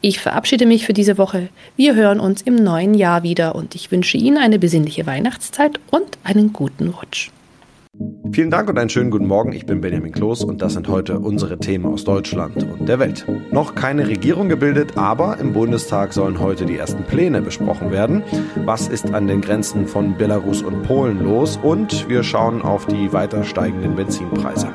Ich verabschiede mich für diese Woche. Wir hören uns im neuen Jahr wieder und ich wünsche Ihnen eine besinnliche Weihnachtszeit und einen guten Rutsch. Vielen Dank und einen schönen guten Morgen. Ich bin Benjamin Kloß und das sind heute unsere Themen aus Deutschland und der Welt. Noch keine Regierung gebildet, aber im Bundestag sollen heute die ersten Pläne besprochen werden. Was ist an den Grenzen von Belarus und Polen los? Und wir schauen auf die weiter steigenden Benzinpreise.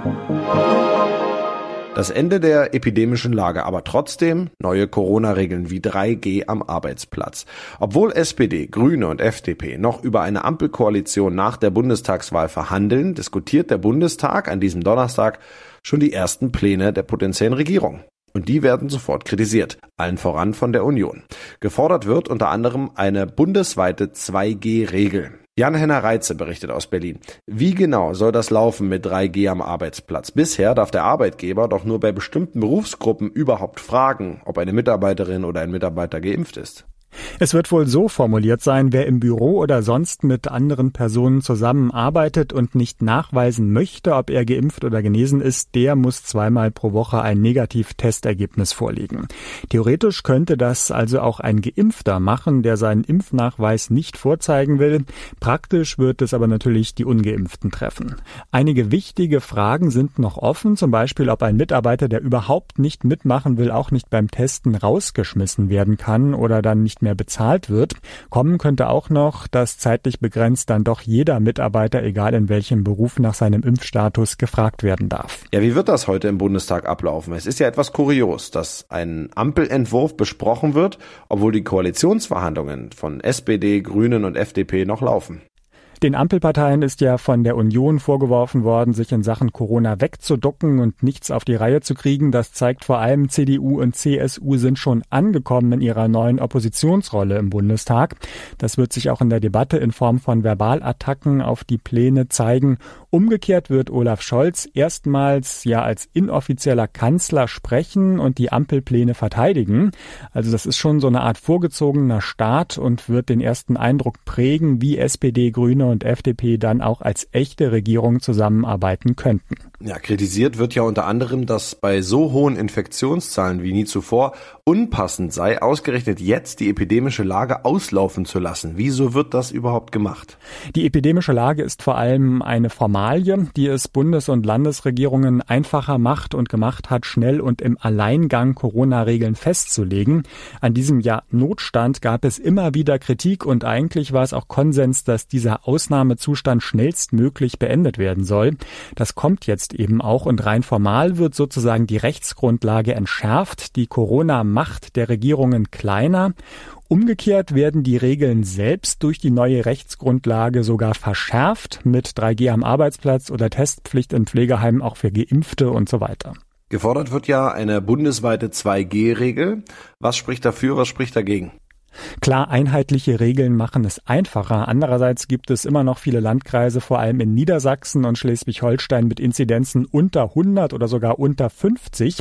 Das Ende der epidemischen Lage, aber trotzdem neue Corona-Regeln wie 3G am Arbeitsplatz. Obwohl SPD, Grüne und FDP noch über eine Ampelkoalition nach der Bundestagswahl verhandeln, diskutiert der Bundestag an diesem Donnerstag schon die ersten Pläne der potenziellen Regierung. Und die werden sofort kritisiert, allen voran von der Union. Gefordert wird unter anderem eine bundesweite 2G-Regel. Jan-Henner Reitze berichtet aus Berlin. Wie genau soll das laufen mit 3G am Arbeitsplatz? Bisher darf der Arbeitgeber doch nur bei bestimmten Berufsgruppen überhaupt fragen, ob eine Mitarbeiterin oder ein Mitarbeiter geimpft ist. Es wird wohl so formuliert sein, wer im Büro oder sonst mit anderen Personen zusammenarbeitet und nicht nachweisen möchte, ob er geimpft oder genesen ist, der muss zweimal pro Woche ein Negativ-Testergebnis vorlegen. Theoretisch könnte das also auch ein Geimpfter machen, der seinen Impfnachweis nicht vorzeigen will. Praktisch wird es aber natürlich die Ungeimpften treffen. Einige wichtige Fragen sind noch offen, zum Beispiel, ob ein Mitarbeiter, der überhaupt nicht mitmachen will, auch nicht beim Testen rausgeschmissen werden kann oder dann nicht mehr mehr bezahlt wird. Kommen könnte auch noch, dass zeitlich begrenzt dann doch jeder Mitarbeiter, egal in welchem Beruf, nach seinem Impfstatus gefragt werden darf. Ja, wie wird das heute im Bundestag ablaufen? Es ist ja etwas kurios, dass ein Ampelentwurf besprochen wird, obwohl die Koalitionsverhandlungen von SPD, Grünen und FDP noch laufen. Den Ampelparteien ist ja von der Union vorgeworfen worden, sich in Sachen Corona wegzuducken und nichts auf die Reihe zu kriegen. Das zeigt vor allem CDU und CSU sind schon angekommen in ihrer neuen Oppositionsrolle im Bundestag. Das wird sich auch in der Debatte in Form von Verbalattacken auf die Pläne zeigen. Umgekehrt wird Olaf Scholz erstmals ja als inoffizieller Kanzler sprechen und die Ampelpläne verteidigen. Also das ist schon so eine Art vorgezogener Start und wird den ersten Eindruck prägen, wie SPD, Grüne und FDP dann auch als echte Regierung zusammenarbeiten könnten. Ja, kritisiert wird ja unter anderem, dass bei so hohen Infektionszahlen wie nie zuvor unpassend sei, ausgerechnet jetzt die epidemische Lage auslaufen zu lassen. Wieso wird das überhaupt gemacht? Die epidemische Lage ist vor allem eine Formalie, die es Bundes- und Landesregierungen einfacher macht und gemacht hat, schnell und im Alleingang Corona-Regeln festzulegen. An diesem Jahr Notstand gab es immer wieder Kritik und eigentlich war es auch Konsens, dass dieser Ausnahmezustand schnellstmöglich beendet werden soll. Das kommt jetzt eben auch und rein formal wird sozusagen die Rechtsgrundlage entschärft, die Corona-Macht der Regierungen kleiner. Umgekehrt werden die Regeln selbst durch die neue Rechtsgrundlage sogar verschärft mit 3G am Arbeitsplatz oder Testpflicht in Pflegeheimen auch für Geimpfte und so weiter. Gefordert wird ja eine bundesweite 2G-Regel. Was spricht dafür, was spricht dagegen? Klar, einheitliche Regeln machen es einfacher. Andererseits gibt es immer noch viele Landkreise, vor allem in Niedersachsen und Schleswig-Holstein mit Inzidenzen unter 100 oder sogar unter 50.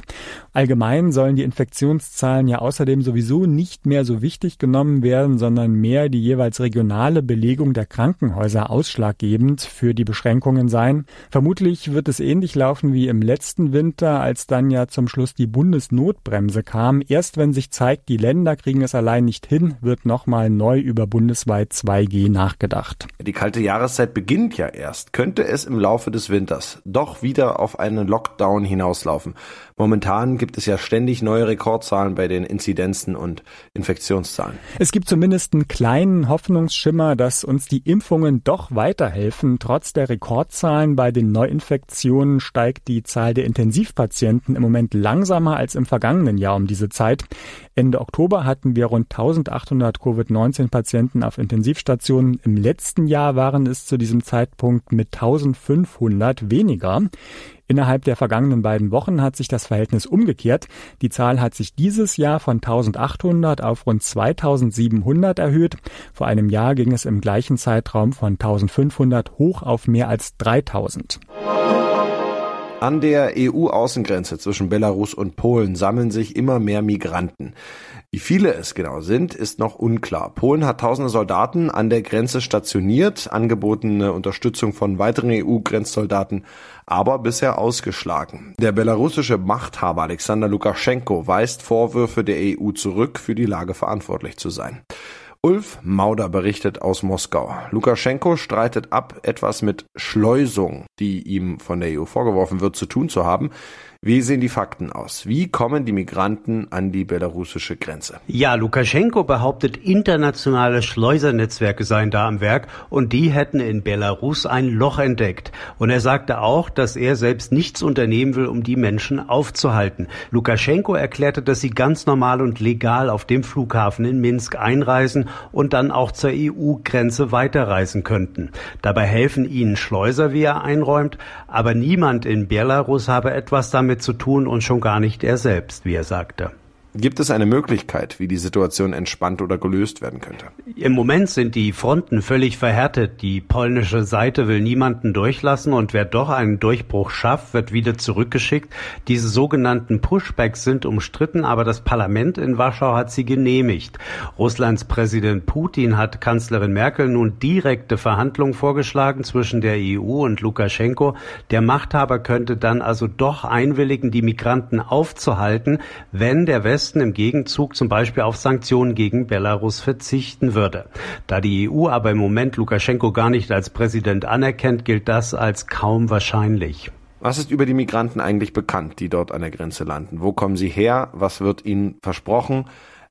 Allgemein sollen die Infektionszahlen ja außerdem sowieso nicht mehr so wichtig genommen werden, sondern mehr die jeweils regionale Belegung der Krankenhäuser ausschlaggebend für die Beschränkungen sein. Vermutlich wird es ähnlich laufen wie im letzten Winter, als dann ja zum Schluss die Bundesnotbremse kam. Erst wenn sich zeigt, die Länder kriegen es allein nicht hin, wird nochmal neu über bundesweit 2G nachgedacht. Die kalte Jahreszeit beginnt ja erst. Könnte es im Laufe des Winters doch wieder auf einen Lockdown hinauslaufen? Momentan gibt es ja ständig neue Rekordzahlen bei den Inzidenzen und Infektionszahlen. Es gibt zumindest einen kleinen Hoffnungsschimmer, dass uns die Impfungen doch weiterhelfen. Trotz der Rekordzahlen bei den Neuinfektionen steigt die Zahl der Intensivpatienten im Moment langsamer als im vergangenen Jahr um diese Zeit. Ende Oktober hatten wir rund 1800 Covid-19-Patienten auf Intensivstationen. Im letzten Jahr waren es zu diesem Zeitpunkt mit 1500 weniger. Innerhalb der vergangenen beiden Wochen hat sich das Verhältnis umgekehrt. Die Zahl hat sich dieses Jahr von 1800 auf rund 2700 erhöht. Vor einem Jahr ging es im gleichen Zeitraum von 1500 hoch auf mehr als 3000. An der EU-Außengrenze zwischen Belarus und Polen sammeln sich immer mehr Migranten. Wie viele es genau sind, ist noch unklar. Polen hat tausende Soldaten an der Grenze stationiert, angebotene Unterstützung von weiteren EU-Grenzsoldaten aber bisher ausgeschlagen. Der belarussische Machthaber Alexander Lukaschenko weist Vorwürfe der EU zurück, für die Lage verantwortlich zu sein. Ulf Mauder berichtet aus Moskau. Lukaschenko streitet ab, etwas mit Schleusung, die ihm von der EU vorgeworfen wird, zu tun zu haben. Wie sehen die Fakten aus? Wie kommen die Migranten an die belarussische Grenze? Ja, Lukaschenko behauptet, internationale Schleusernetzwerke seien da am Werk und die hätten in Belarus ein Loch entdeckt. Und er sagte auch, dass er selbst nichts unternehmen will, um die Menschen aufzuhalten. Lukaschenko erklärte, dass sie ganz normal und legal auf dem Flughafen in Minsk einreisen und dann auch zur EU-Grenze weiterreisen könnten. Dabei helfen ihnen Schleuser, wie er einräumt, aber niemand in Belarus habe etwas damit zu tun und schon gar nicht er selbst, wie er sagte. Gibt es eine Möglichkeit, wie die Situation entspannt oder gelöst werden könnte? Im Moment sind die Fronten völlig verhärtet. Die polnische Seite will niemanden durchlassen und wer doch einen Durchbruch schafft, wird wieder zurückgeschickt. Diese sogenannten Pushbacks sind umstritten, aber das Parlament in Warschau hat sie genehmigt. Russlands Präsident Putin hat Kanzlerin Merkel nun direkte Verhandlungen vorgeschlagen zwischen der EU und Lukaschenko. Der Machthaber könnte dann also doch einwilligen, die Migranten aufzuhalten, wenn der Westen Westen im Gegenzug zum Beispiel auf Sanktionen gegen Belarus verzichten würde. Da die EU aber im Moment Lukaschenko gar nicht als Präsident anerkennt, gilt das als kaum wahrscheinlich. Was ist über die Migranten eigentlich bekannt, die dort an der Grenze landen? Wo kommen sie her? Was wird ihnen versprochen?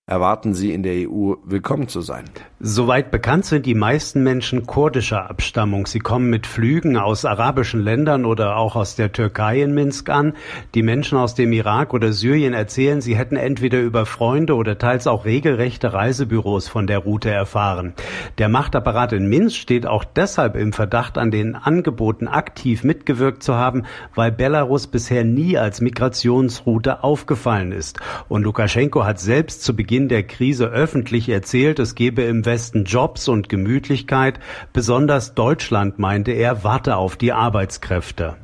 Erwarten sie in der EU willkommen zu sein. Soweit bekannt sind die meisten Menschen kurdischer Abstammung. Sie kommen mit Flügen aus arabischen Ländern oder auch aus der Türkei in Minsk an. Die Menschen aus dem Irak oder Syrien erzählen, sie hätten entweder über Freunde oder teils auch regelrechte Reisebüros von der Route erfahren. Der Machtapparat in Minsk steht auch deshalb im Verdacht, an den Angeboten aktiv mitgewirkt zu haben, weil Belarus bisher nie als Migrationsroute aufgefallen ist. Und Lukaschenko hat selbst zu Beginn Beginn der Krise öffentlich erzählt, es gebe im Westen Jobs und Gemütlichkeit. Besonders Deutschland, meinte er, warte auf die Arbeitskräfte.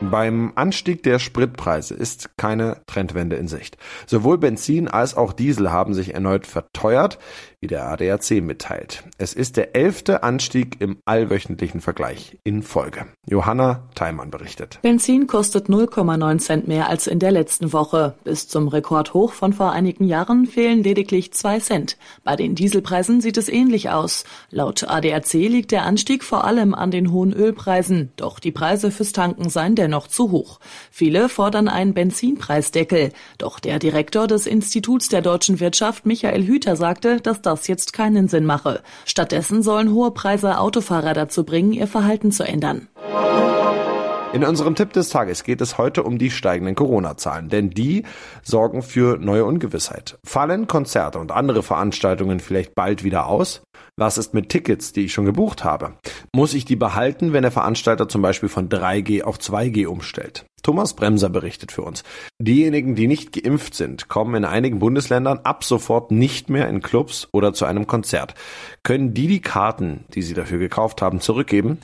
Beim Anstieg der Spritpreise ist keine Trendwende in Sicht. Sowohl Benzin als auch Diesel haben sich erneut verteuert wie der ADAC mitteilt. Es ist der elfte Anstieg im allwöchentlichen Vergleich in Folge. Johanna Theimann berichtet. Benzin kostet 0,9 Cent mehr als in der letzten Woche. Bis zum Rekordhoch von vor einigen Jahren fehlen lediglich zwei Cent. Bei den Dieselpreisen sieht es ähnlich aus. Laut ADAC liegt der Anstieg vor allem an den hohen Ölpreisen. Doch die Preise fürs Tanken seien dennoch zu hoch. Viele fordern einen Benzinpreisdeckel. Doch der Direktor des Instituts der deutschen Wirtschaft, Michael Hüter, sagte, dass das das jetzt keinen Sinn mache. Stattdessen sollen hohe Preise Autofahrer dazu bringen, ihr Verhalten zu ändern. In unserem Tipp des Tages geht es heute um die steigenden Corona-Zahlen, denn die sorgen für neue Ungewissheit. Fallen Konzerte und andere Veranstaltungen vielleicht bald wieder aus? Was ist mit Tickets, die ich schon gebucht habe? Muss ich die behalten, wenn der Veranstalter zum Beispiel von 3G auf 2G umstellt? Thomas Bremser berichtet für uns. Diejenigen, die nicht geimpft sind, kommen in einigen Bundesländern ab sofort nicht mehr in Clubs oder zu einem Konzert. Können die die Karten, die sie dafür gekauft haben, zurückgeben?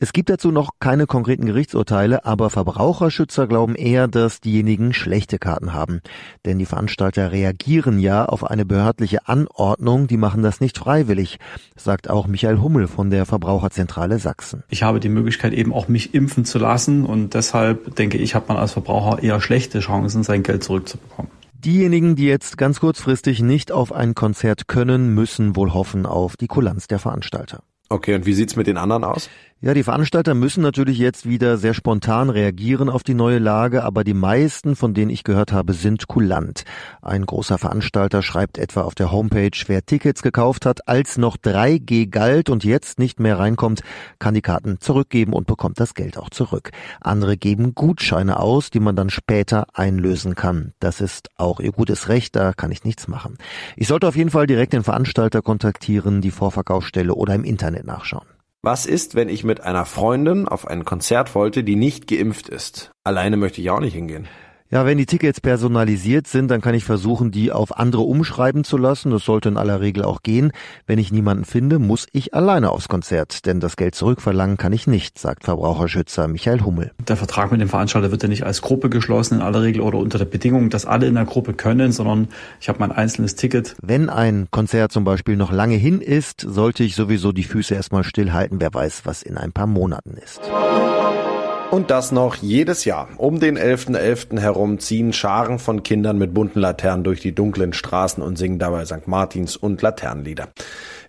Es gibt dazu noch keine konkreten Gerichtsurteile, aber Verbraucherschützer glauben eher, dass diejenigen schlechte Karten haben. Denn die Veranstalter reagieren ja auf eine behördliche Anordnung, die machen das nicht freiwillig, sagt auch Michael Hummel von der Verbraucherzentrale Sachsen. Ich habe die Möglichkeit eben auch mich impfen zu lassen und deshalb denke ich, hat man als Verbraucher eher schlechte Chancen, sein Geld zurückzubekommen. Diejenigen, die jetzt ganz kurzfristig nicht auf ein Konzert können, müssen wohl hoffen auf die Kulanz der Veranstalter. Okay, und wie sieht's mit den anderen aus? Ja, die Veranstalter müssen natürlich jetzt wieder sehr spontan reagieren auf die neue Lage, aber die meisten, von denen ich gehört habe, sind kulant. Ein großer Veranstalter schreibt etwa auf der Homepage, wer Tickets gekauft hat, als noch 3G galt und jetzt nicht mehr reinkommt, kann die Karten zurückgeben und bekommt das Geld auch zurück. Andere geben Gutscheine aus, die man dann später einlösen kann. Das ist auch ihr gutes Recht, da kann ich nichts machen. Ich sollte auf jeden Fall direkt den Veranstalter kontaktieren, die Vorverkaufsstelle oder im Internet nachschauen. Was ist, wenn ich mit einer Freundin auf ein Konzert wollte, die nicht geimpft ist? Alleine möchte ich auch nicht hingehen. Ja, wenn die Tickets personalisiert sind, dann kann ich versuchen, die auf andere umschreiben zu lassen. Das sollte in aller Regel auch gehen. Wenn ich niemanden finde, muss ich alleine aufs Konzert, denn das Geld zurückverlangen kann ich nicht, sagt Verbraucherschützer Michael Hummel. Der Vertrag mit dem Veranstalter wird ja nicht als Gruppe geschlossen in aller Regel oder unter der Bedingung, dass alle in der Gruppe können, sondern ich habe mein einzelnes Ticket. Wenn ein Konzert zum Beispiel noch lange hin ist, sollte ich sowieso die Füße erstmal stillhalten. Wer weiß, was in ein paar Monaten ist. Und das noch jedes Jahr. Um den 11.11. .11. herum ziehen Scharen von Kindern mit bunten Laternen durch die dunklen Straßen und singen dabei St. Martins und Laternenlieder.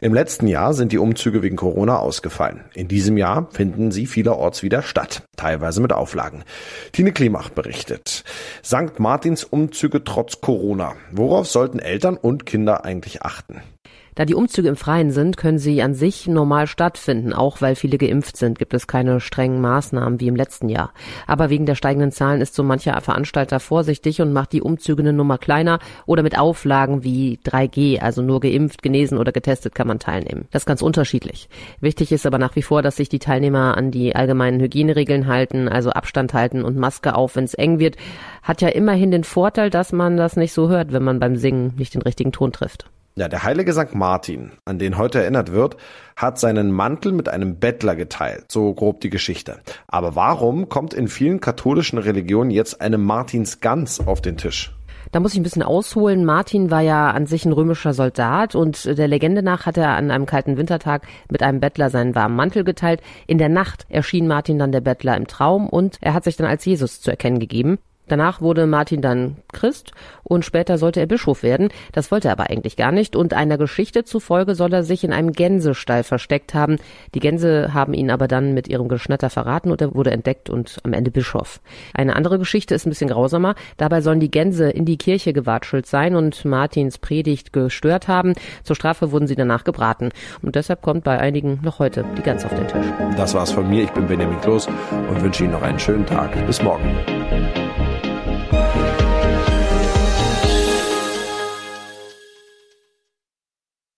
Im letzten Jahr sind die Umzüge wegen Corona ausgefallen. In diesem Jahr finden sie vielerorts wieder statt, teilweise mit Auflagen. Tine Klimach berichtet. St. Martins Umzüge trotz Corona. Worauf sollten Eltern und Kinder eigentlich achten? Da die Umzüge im Freien sind, können sie an sich normal stattfinden. Auch weil viele geimpft sind, gibt es keine strengen Maßnahmen wie im letzten Jahr. Aber wegen der steigenden Zahlen ist so mancher Veranstalter vorsichtig und macht die Umzüge eine Nummer kleiner oder mit Auflagen wie 3G, also nur geimpft, genesen oder getestet kann man teilnehmen. Das ist ganz unterschiedlich. Wichtig ist aber nach wie vor, dass sich die Teilnehmer an die allgemeinen Hygieneregeln halten, also Abstand halten und Maske auf, wenn es eng wird. Hat ja immerhin den Vorteil, dass man das nicht so hört, wenn man beim Singen nicht den richtigen Ton trifft. Ja, der heilige St. Martin, an den heute erinnert wird, hat seinen Mantel mit einem Bettler geteilt, so grob die Geschichte. Aber warum kommt in vielen katholischen Religionen jetzt eine Martinsgans auf den Tisch? Da muss ich ein bisschen ausholen. Martin war ja an sich ein römischer Soldat und der Legende nach hat er an einem kalten Wintertag mit einem Bettler seinen warmen Mantel geteilt. In der Nacht erschien Martin dann der Bettler im Traum und er hat sich dann als Jesus zu erkennen gegeben. Danach wurde Martin dann Christ und später sollte er Bischof werden. Das wollte er aber eigentlich gar nicht und einer Geschichte zufolge soll er sich in einem Gänsestall versteckt haben. Die Gänse haben ihn aber dann mit ihrem Geschnatter verraten und er wurde entdeckt und am Ende Bischof. Eine andere Geschichte ist ein bisschen grausamer. Dabei sollen die Gänse in die Kirche gewatschelt sein und Martins Predigt gestört haben. Zur Strafe wurden sie danach gebraten und deshalb kommt bei einigen noch heute die Gans auf den Tisch. Das war's von mir. Ich bin Benjamin Kloß und wünsche Ihnen noch einen schönen Tag. Bis morgen.